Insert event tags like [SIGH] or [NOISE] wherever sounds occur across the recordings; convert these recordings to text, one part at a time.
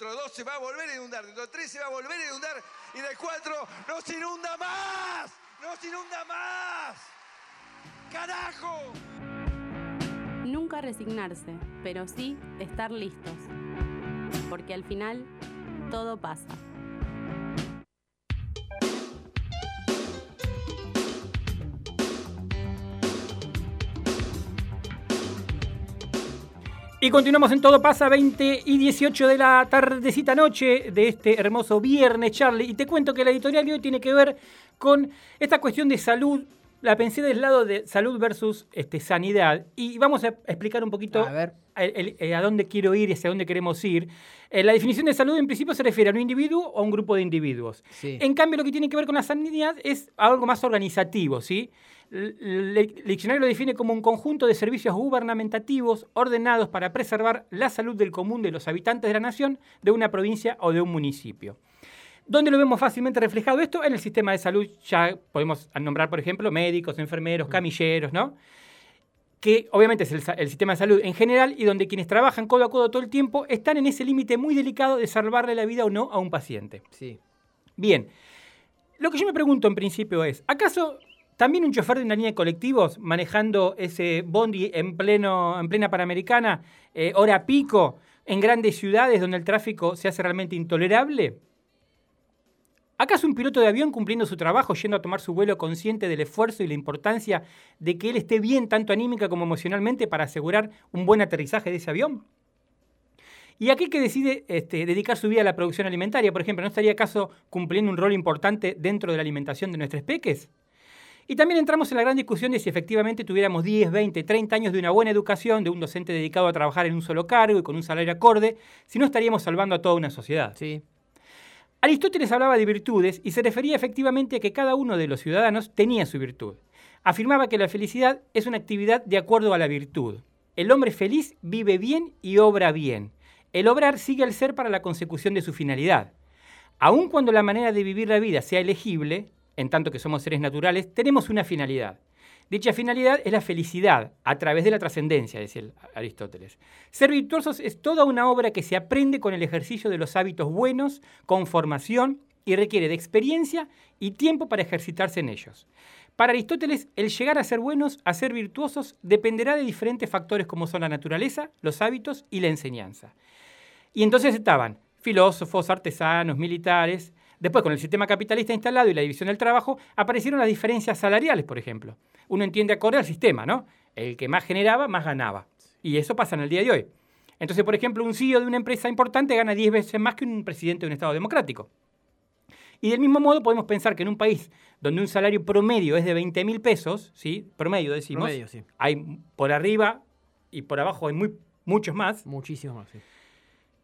dentro de dos se va a volver a inundar, dentro de tres se va a volver a inundar y de cuatro no se inunda más, no se inunda más. ¡Carajo! Nunca resignarse, pero sí estar listos. Porque al final todo pasa. Y continuamos en Todo Pasa 20 y 18 de la tardecita noche de este hermoso viernes, Charlie. Y te cuento que la editorial de hoy tiene que ver con esta cuestión de salud. La pensé del lado de salud versus este, sanidad. Y vamos a explicar un poquito A ver. El- el- eh, a dónde quiero ir y hacia dónde queremos ir. Eh, la definición de salud en principio se refiere a un individuo o a un grupo de individuos. Sí. En cambio, lo que tiene que ver con la sanidad es algo más organizativo, ¿sí? El diccionario lo define como un conjunto de servicios gubernamentativos ordenados para preservar la salud del común de los habitantes de la nación, de una provincia o de un municipio. ¿Dónde lo vemos fácilmente reflejado esto? En el sistema de salud ya podemos nombrar, por ejemplo, médicos, enfermeros, camilleros, ¿no? Que obviamente es el, sistema de salud en general y donde quienes trabajan codo a codo todo el tiempo están en ese límite muy delicado de salvarle la vida o no a un paciente. Sí. Bien, lo que yo me pregunto en principio es, ¿acaso también un chofer de una línea de colectivos manejando ese bondi en, pleno, en plena Panamericana, eh, hora pico, en grandes ciudades donde el tráfico se hace realmente intolerable? ¿Acaso un piloto de avión cumpliendo su trabajo, yendo a tomar su vuelo consciente del esfuerzo y la importancia de que él esté bien tanto anímica como emocionalmente para asegurar un buen aterrizaje de ese avión? ¿Y aquel que decide este, dedicar su vida a la producción alimentaria, por ejemplo, no estaría acaso cumpliendo un rol importante dentro de la alimentación de nuestros peques? Y también entramos en la gran discusión de si efectivamente tuviéramos 10, 20, 30 años de una buena educación, de un docente dedicado a trabajar en un solo cargo y con un salario acorde, si no estaríamos salvando a toda una sociedad. Sí. Aristóteles hablaba de virtudes y se refería efectivamente a que cada uno de los ciudadanos tenía su virtud. Afirmaba que la felicidad es una actividad de acuerdo a la virtud. El hombre feliz vive bien y obra bien. El obrar sigue al ser para la consecución de su finalidad. Aun cuando la manera de vivir la vida sea elegible, en tanto que somos seres naturales, tenemos una finalidad. Dicha finalidad es la felicidad a través de la trascendencia, decía el- Aristóteles. Ser virtuosos es toda una obra que se aprende con el ejercicio de los hábitos buenos, con formación y requiere de experiencia y tiempo para ejercitarse en ellos. Para Aristóteles, el llegar a ser buenos, a ser virtuosos, dependerá de diferentes factores como son la naturaleza, los hábitos y la enseñanza. Y entonces estaban filósofos, artesanos, militares. Después, con el sistema capitalista instalado y la división del trabajo, aparecieron las diferencias salariales, por ejemplo. Uno entiende acorde al sistema, ¿no? El que más generaba, más ganaba. Y eso pasa en el día de hoy. Entonces, por ejemplo, un CEO de una empresa importante gana 10 veces más que un presidente de un Estado democrático. Y del mismo modo podemos pensar que en un país donde un salario promedio es de 20 mil pesos, ¿sí? Promedio decimos, Promedio, sí. hay por arriba y por abajo hay muy, muchos más. Muchísimo más, sí.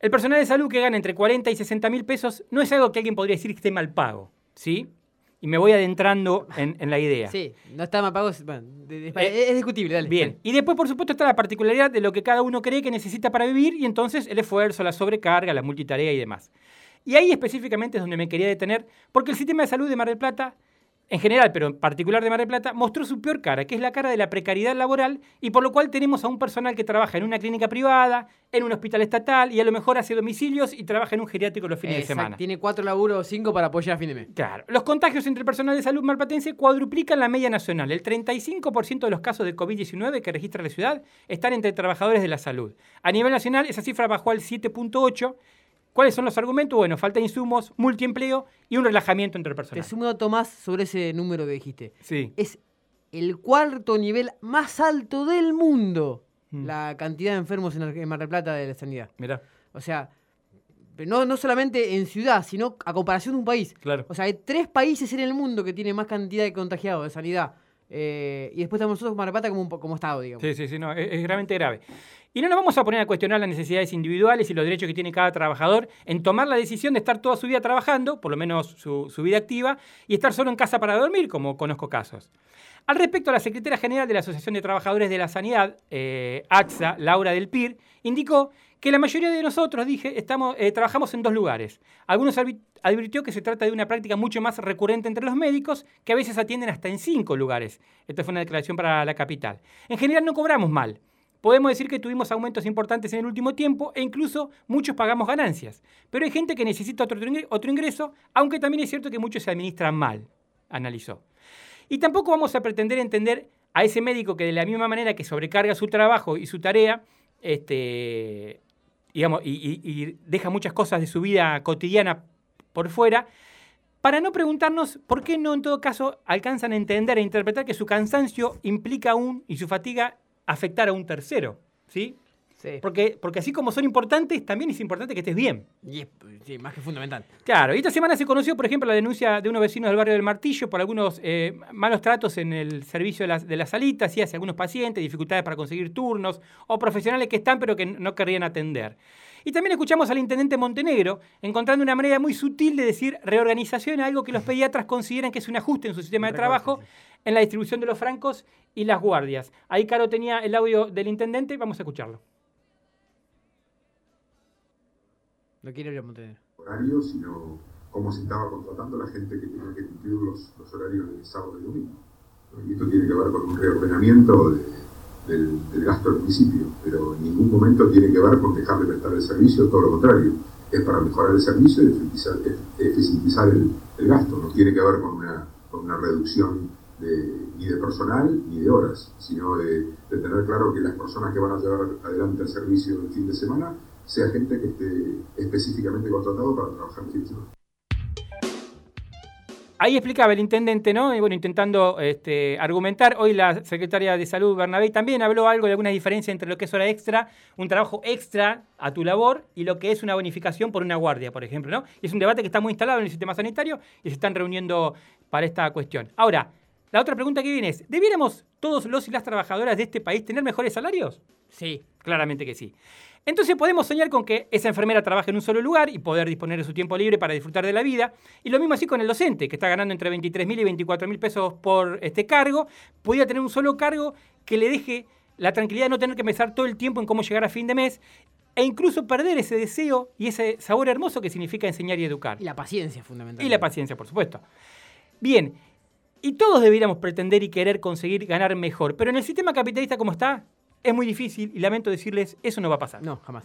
El personal de salud que gana entre 40 y 60 mil pesos no es algo que alguien podría decir que esté mal pago, ¿sí? Y me voy adentrando en, en la idea. Sí, no está es- Bueno, Eh, es discutible, dale. Bien. Y después, por supuesto, está la particularidad de lo que cada uno cree que necesita para vivir y entonces el esfuerzo, la sobrecarga, la multitarea y demás. Y ahí específicamente es donde me quería detener, porque el sistema de salud de Mar del Plata, en general, pero en particular de Mar del Plata, mostró su peor cara, que es la cara de la precariedad laboral, y por lo cual tenemos a un personal que trabaja en una clínica privada, en un hospital estatal, y a lo mejor hace domicilios y trabaja en un geriátrico los fines de semana. Tiene cuatro laburos o cinco para apoyar a fin de mes. Claro. Los contagios entre el personal de salud marplatense cuadruplican la media nacional. El 35% de los casos de COVID-19 que registra la ciudad están entre trabajadores de la salud. A nivel nacional, esa cifra bajó al 7.8. ¿Cuáles son los argumentos? Bueno, falta de insumos, multiempleo y un relajamiento entre el Te sumo dato más sobre ese número que dijiste. Sí. Es el cuarto nivel más alto del mundo. Mm. La cantidad de enfermos en en Mar del Plata de la sanidad. Mirá, O sea, no, no solamente en ciudad, sino a comparación de un país. claro. O sea, hay tres países en el mundo que tienen más cantidad de contagiados de sanidad. Eh, y después estamos nosotros como, un po- como Estado, digamos. Sí, sí, sí, no, es, es realmente grave. Y no nos vamos a poner a cuestionar las necesidades individuales y los derechos que tiene cada trabajador en tomar la decisión de estar toda su vida trabajando, por lo menos su, su vida activa, y estar solo en casa para dormir, como conozco casos. Al respecto, la secretaria general de la Asociación de Trabajadores de la Sanidad, eh, AXA, Laura del Pir, indicó que la mayoría de nosotros, dije, estamos, eh, trabajamos en dos lugares. Algunos advirtió que se trata de una práctica mucho más recurrente entre los médicos, que a veces atienden hasta en cinco lugares. Esta fue una declaración para la capital. En general no cobramos mal, podemos decir que tuvimos aumentos importantes en el último tiempo e incluso muchos pagamos ganancias. Pero hay gente que necesita otro, ingre- otro ingreso, aunque también es cierto que muchos se administran mal, analizó. Y tampoco vamos a pretender entender a ese médico que de la misma manera que sobrecarga su trabajo y su tarea, este, digamos, y- y deja muchas cosas de su vida cotidiana por fuera, para no preguntarnos por qué no en todo caso alcanzan a entender e interpretar que su cansancio implica un, y su fatiga afectar a un tercero, ¿sí? Sí. Porque, porque así como son importantes, también es importante que estés bien. Y es sí, más que fundamental. Claro, y esta semana se conoció, por ejemplo, la denuncia de unos vecinos del barrio del Martillo por algunos eh, malos tratos en el servicio de las, de las salitas, y hacia algunos pacientes, dificultades para conseguir turnos, o profesionales que están pero que no querrían atender. Y también escuchamos al intendente Montenegro encontrando una manera muy sutil de decir reorganización, algo que los pediatras consideran que es un ajuste en su sistema de trabajo en la distribución de los francos y las guardias. Ahí Caro tenía el audio del intendente, vamos a escucharlo. Lo quiere abrir Montenegro. horario, sino cómo se estaba contratando la gente que tenía que cumplir los, los horarios de sábado y domingo. Y esto tiene que ver con un reordenamiento de- del, gasto del municipio, pero en ningún momento tiene que ver con dejar de prestar el servicio, todo lo contrario. Es para mejorar el servicio y eficientizar, el gasto. No tiene que ver con una, con una reducción de- ni de personal ni de horas, sino de, de tener claro que las personas que van a llevar adelante el servicio el fin de semana sea gente que esté específicamente contratado para trabajar el fin de semana. Ahí explicaba el intendente, ¿no? Y bueno, intentando este, argumentar. Hoy la secretaria de Salud, Bernabé, también habló algo de alguna diferencia entre lo que es hora extra, un trabajo extra a tu labor, y lo que es una bonificación por una guardia, por ejemplo, ¿no? Y es un debate que está muy instalado en el sistema sanitario y se están reuniendo para esta cuestión. Ahora, la otra pregunta que viene es, ¿debiéramos todos los y las trabajadoras de este país tener mejores salarios? Sí. Claramente que sí. Entonces podemos soñar con que esa enfermera trabaje en un solo lugar y poder disponer de su tiempo libre para disfrutar de la vida. Y lo mismo así con el docente, que está ganando entre 23 mil y 24 mil pesos por este cargo. Podría tener un solo cargo que le deje la tranquilidad de no tener que pensar todo el tiempo en cómo llegar a fin de mes e incluso perder ese deseo y ese sabor hermoso que significa enseñar y educar. Y la paciencia, fundamental. Y la paciencia, por supuesto. Bien, y todos deberíamos pretender y querer conseguir ganar mejor, pero en el sistema capitalista como está, es muy difícil y lamento decirles, eso no va a pasar. No, jamás.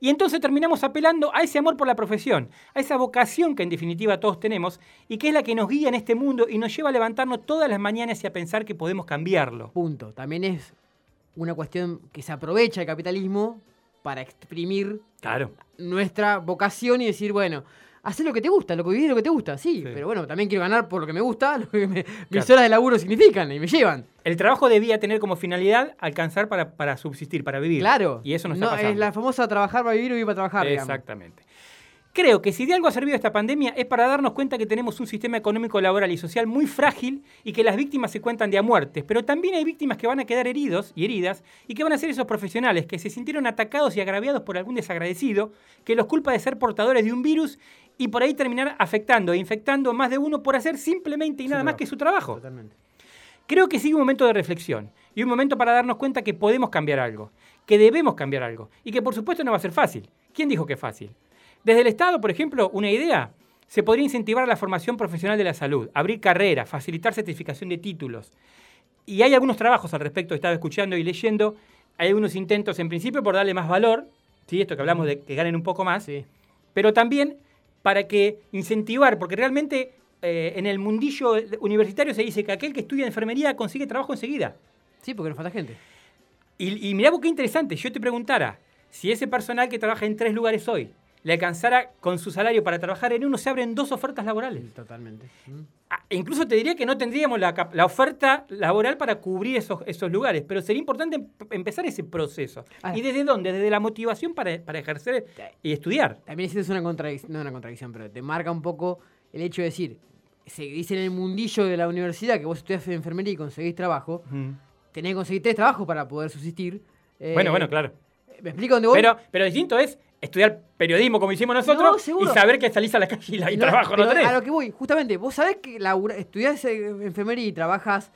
Y entonces terminamos apelando a ese amor por la profesión, a esa vocación que en definitiva todos tenemos y que es la que nos guía en este mundo y nos lleva a levantarnos todas las mañanas y a pensar que podemos cambiarlo. Punto. También es una cuestión que se aprovecha el capitalismo para exprimir Claro. nuestra vocación y decir, bueno, hacer lo que te gusta, lo que vivís lo que te gusta, sí, Sí. pero bueno, también quiero ganar por lo que me gusta, [LAUGHS] lo que me- mis horas de laburo significan y me llevan. El trabajo debía tener como finalidad alcanzar para, para subsistir, para vivir. Claro. Y eso no está pasando. Es la famosa trabajar para vivir o vivir para trabajar. digamos. Exactamente. Creo que si de algo ha servido esta pandemia es para darnos cuenta que tenemos un sistema económico, laboral y social muy frágil y que las víctimas se cuentan de a muertes, pero también hay víctimas que van a quedar heridos y heridas y que van a ser esos profesionales que se sintieron atacados y agraviados por algún desagradecido que los culpa de ser portadores de un virus y por ahí terminar afectando e infectando a más de uno por hacer simplemente y Su nada más trabajo. que su trabajo. Totalmente. Creo que sigue un momento de reflexión y un momento para darnos cuenta que podemos cambiar algo, que debemos cambiar algo y que por supuesto no va a ser fácil. ¿Quién dijo que es fácil? Desde el Estado, por ejemplo, una idea, se podría incentivar la formación profesional de la salud, abrir carreras, facilitar certificación de títulos. Y hay algunos trabajos al respecto, estaba escuchando y leyendo, hay algunos intentos en principio por darle más valor, ¿sí? esto que hablamos de que ganen un poco más, Sí. pero también para que incentivar, porque realmente eh, en el mundillo universitario se dice que aquel que estudia enfermería consigue trabajo enseguida. Sí, porque nos falta gente. Y, y mirá vos qué interesante, yo te preguntara, si ese personal que trabaja en tres lugares hoy le alcanzara con su salario para trabajar en uno, se abren dos ofertas laborales. Totalmente. Mm. Ah, e incluso te diría que no tendríamos la, la oferta laboral para cubrir esos, esos lugares, pero sería importante em- empezar ese proceso. Ah. ¿Y desde dónde? Desde la motivación para, para ejercer y estudiar. También es una contradicción, no una contradicción, pero te marca un poco el hecho de decir, se dice en el mundillo de la universidad que vos estudias enfermería y conseguís trabajo, tenés que conseguir tres trabajos para poder subsistir. Eh, Bueno, bueno, claro. ¿Me explico dónde voy? Pero, pero distinto es estudiar periodismo como hicimos No, nosotros y saber que salís a la calle y, la- y No, trabajo no tenés. A lo que voy, justamente, vos sabés que labura- estudiás eh, enfermería y trabajas,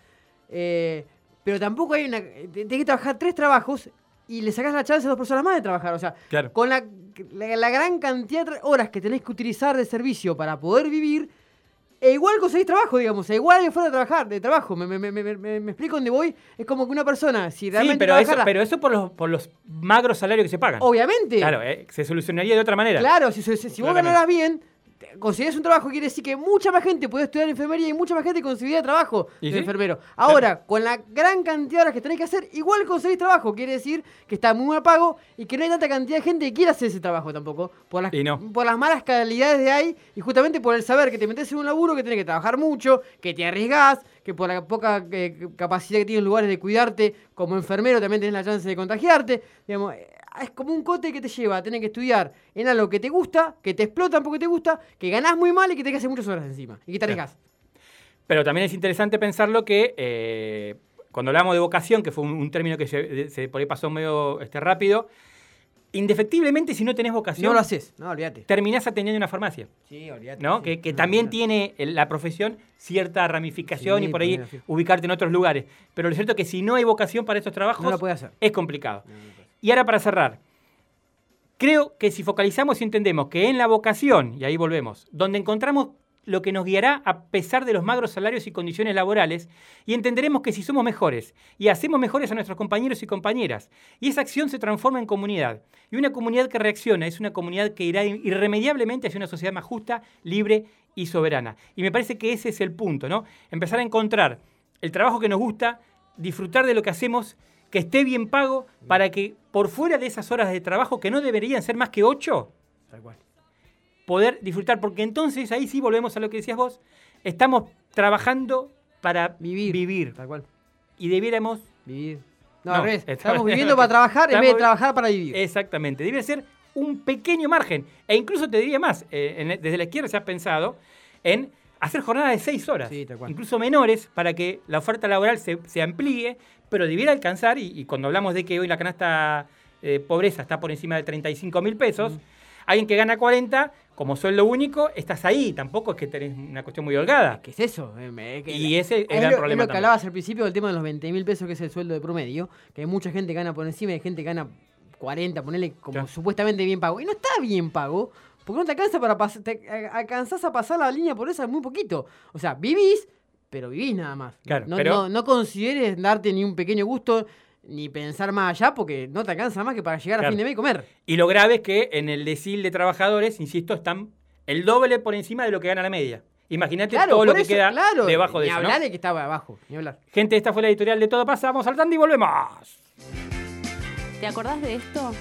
eh, pero tampoco hay una. te- Tenés que trabajar tres trabajos y le sacás la chance a dos personas más de trabajar. O sea, Claro. con la, la- la gran cantidad de horas que tenés que utilizar de servicio para poder vivir, e igual conseguís trabajo, digamos, e igual que fuera de trabajar, de trabajo. Me, me, me, me, me- explico dónde voy. Es como que una persona, si Sí, realmente pero eso, pero eso por los, por los magros salarios que se pagan. obviamente, Claro, eh, se solucionaría de otra manera. Claro, si, si- si vos ganaras bien, conseguís un trabajo, quiere decir que mucha más gente puede estudiar enfermería y mucha más gente conseguiría trabajo ¿Y de sí? enfermero. Ahora, [LAUGHS] con la gran cantidad de horas que tenés que hacer, igual conseguís trabajo. Quiere decir que está muy mal pago y que no hay tanta cantidad de gente que quiera hacer ese trabajo tampoco. Por las, Y no. por las malas calidades de ahí y justamente por el saber que te metes en un laburo que tenés que trabajar mucho, que te arriesgás, que por la poca eh, capacidad que tienen lugares de cuidarte, como enfermero también tenés la chance de contagiarte. Digamos, es como un cote que te lleva a tener que estudiar en algo que te gusta, que te explotan porque te gusta, que ganás muy mal y que tenés que hacer muchas horas encima. Y que te Claro. arriesgás. Pero también es interesante pensarlo que eh, cuando hablamos de vocación, que fue un, un término que se, se- por ahí pasó medio este, rápido, indefectiblemente si no tenés vocación, No lo haces. No, olvídate. terminás atendiendo una farmacia. Sí, olvídate. ¿no? sí. que que No, también tiene la profesión cierta ramificación Sí, y por ahí ubicarte en otros lugares. Pero lo cierto es que si no hay vocación para estos trabajos, No lo puede hacer. es complicado. Y ahora para cerrar, creo que si focalizamos y entendemos que en la vocación, y ahí volvemos, donde encontramos lo que nos guiará a pesar de los magros salarios y condiciones laborales, y entenderemos que si somos mejores y hacemos mejores a nuestros compañeros y compañeras, y esa acción se transforma en comunidad, y una comunidad que reacciona es una comunidad que irá irremediablemente hacia una sociedad más justa, libre y soberana. Y me parece que ese es el punto, ¿no? Empezar a encontrar el trabajo que nos gusta, disfrutar de lo que hacemos, que esté bien pago, para que por fuera de esas horas de trabajo, que no deberían ser más que ocho, Tal cual. poder disfrutar, porque entonces ahí sí volvemos a lo que decías vos, estamos trabajando para Vivir. vivir Tal cual. y debiéramos, Vivir. No, No, al revés. Estamos viviendo para trabajar en vez de trabajar para vivir. exactamente, debiera ser un pequeño margen, e incluso te diría más, eh, en- desde la izquierda se ha pensado en hacer jornadas de seis horas, Sí, incluso menores, para que la oferta laboral se, se amplíe, pero debiera alcanzar, y, y cuando hablamos de que hoy la canasta eh, pobreza está por encima de 35 mil pesos, alguien que gana 40, como sueldo único, estás ahí, tampoco es que tenés una cuestión muy holgada. ¿Qué es eso? Eh, que- Y ese es el es gran lo, problema es lo que hablabas al principio del tema de los 20 mil pesos, que es el sueldo de promedio, que hay mucha gente que gana por encima y hay gente que gana 40, ponele como Claro. supuestamente bien pago. Y no está bien pago, porque no te alcanza para pasar, te a- alcanzás a pasar la línea por esa muy poquito. O sea, vivís, pero vivís nada más. Claro, no, pero- no, no consideres darte ni un pequeño gusto, ni pensar más allá, porque no te alcanza más que para llegar a Claro. fin de mes y comer. Y lo grave es que en el decil de trabajadores, insisto, están el doble por encima de lo que gana la media. Imagínate Claro, todo lo que eso, queda claro, debajo de ni eso. ¿no? hablar de que estaba abajo, ni hablar. Gente, esta fue la editorial de Todo Pasa. Vamos al tanto y volvemos. ¿Te acordás de esto?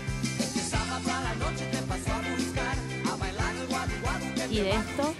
¿Y de esto?